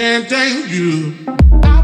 chanting you.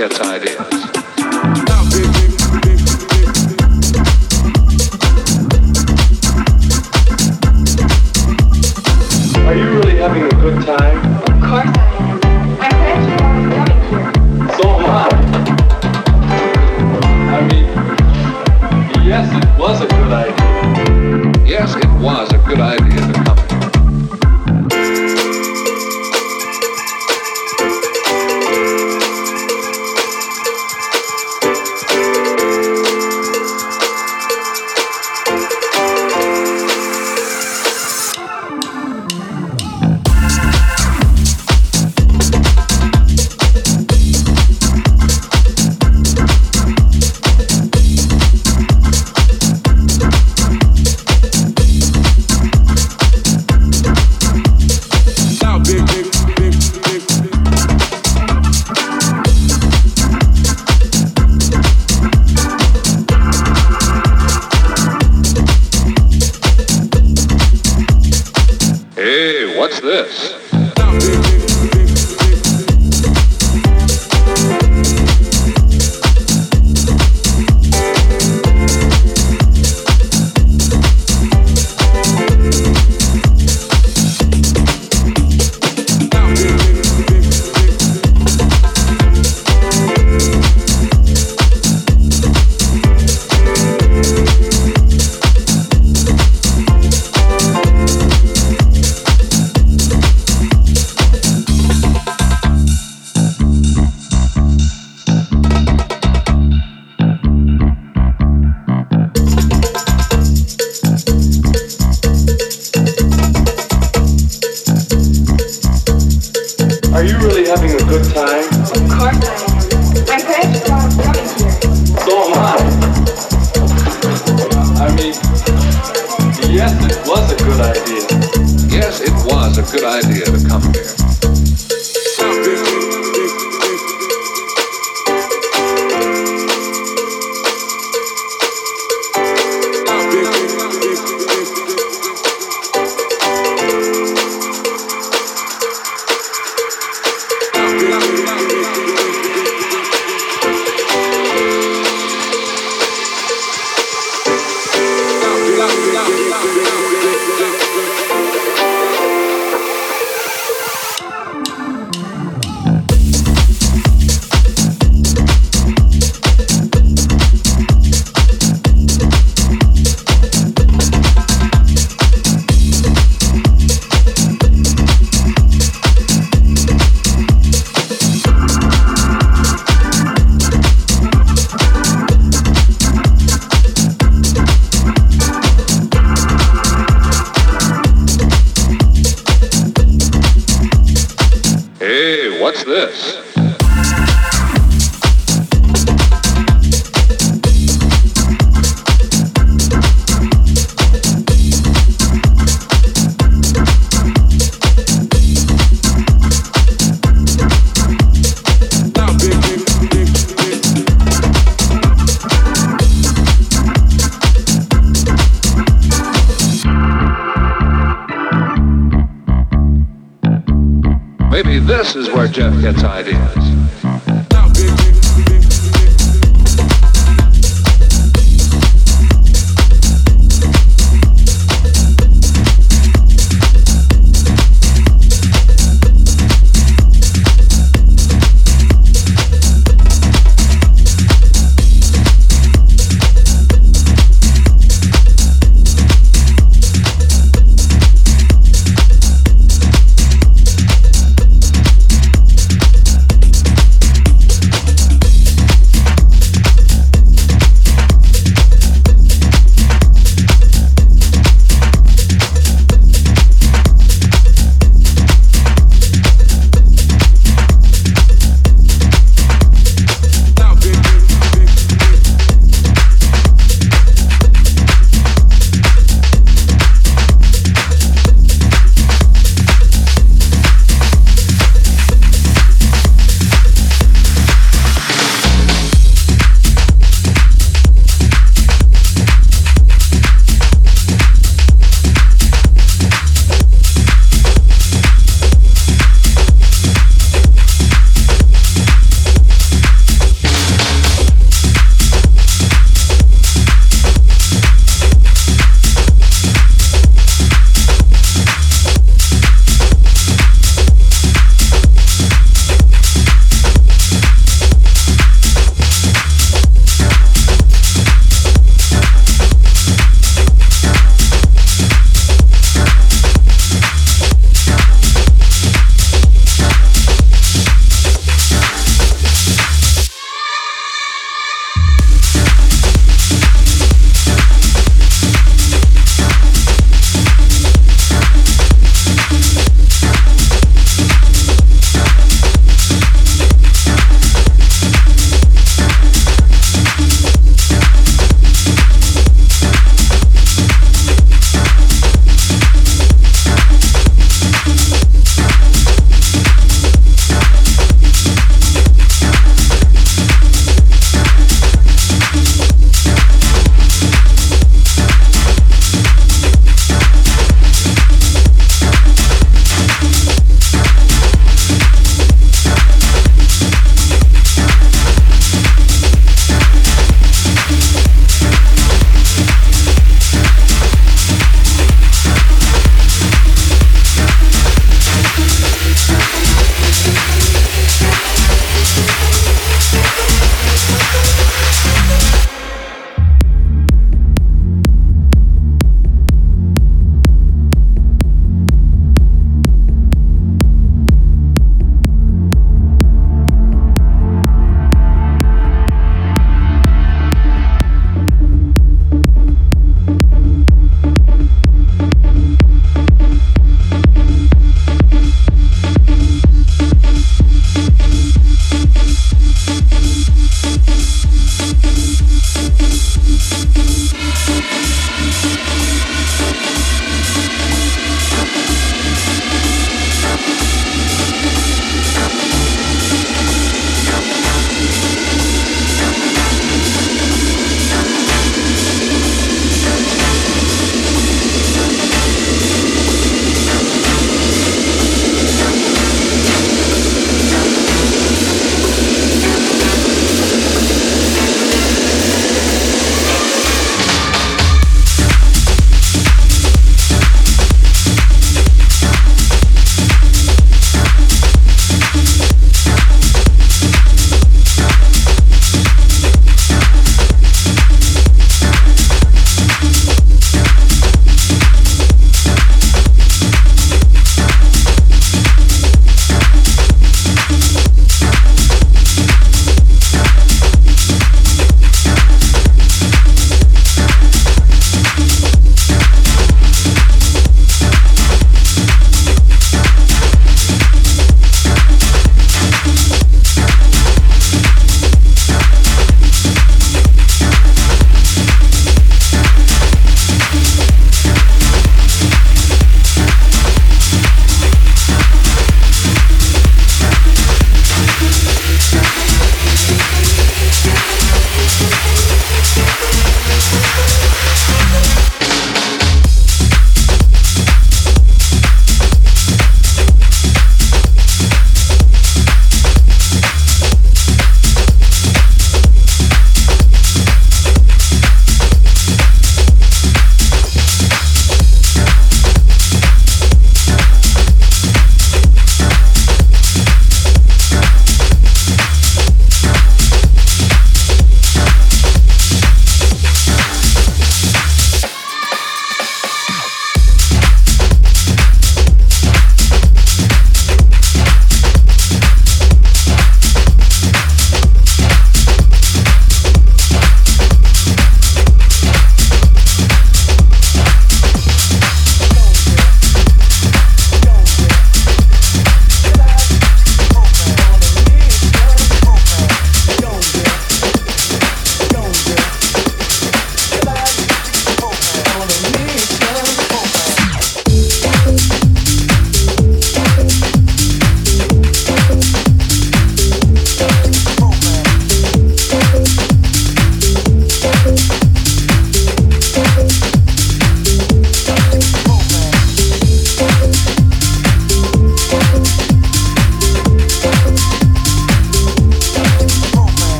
Is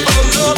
Oh no.